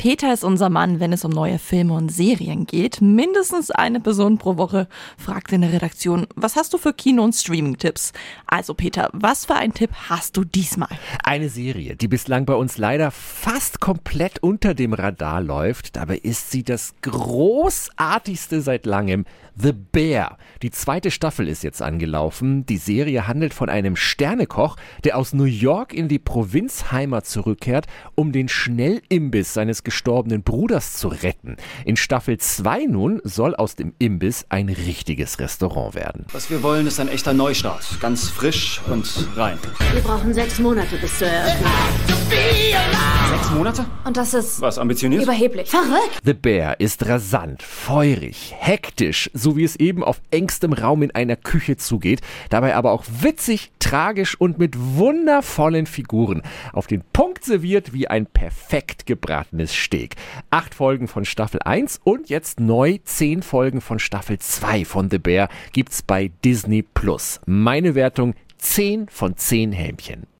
Peter ist unser Mann, wenn es um neue Filme und Serien geht. Mindestens eine Person pro Woche fragt in der Redaktion, was hast du für Kino- und Streaming-Tipps? Also Peter, was für einen Tipp hast du diesmal? Eine Serie, die bislang bei uns leider fast komplett unter dem Radar läuft. Dabei ist sie das großartigste seit langem. The Bear. Die zweite Staffel ist jetzt angelaufen. Die Serie handelt von einem Sternekoch, der aus New York in die Provinzheimat zurückkehrt, um den Schnellimbiss seines gestorbenen Bruders zu retten. In Staffel 2 nun soll aus dem Imbiss ein richtiges Restaurant werden. Was wir wollen, ist ein echter Neustart. Ganz frisch und rein. Wir brauchen sechs Monate bis zur Eröffnung. Sechs Monate? Und das ist Was, ambitioniert? überheblich. Verrückt! The Bear ist rasant, feurig, hektisch, so wie es eben auf engstem Raum in einer Küche zugeht, dabei aber auch witzig, tragisch und mit wundervollen Figuren. Auf den Punkt serviert wie ein perfekt gebratenes Steak. Acht Folgen von Staffel 1 und jetzt neu zehn Folgen von Staffel 2 von The Bear gibt's bei Disney Plus. Meine Wertung 10 von 10 Hämchen.